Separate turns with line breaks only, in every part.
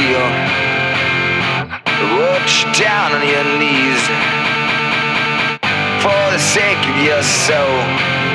feel. Watch down on your knees for the sake of your soul.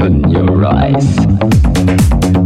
open your
eyes.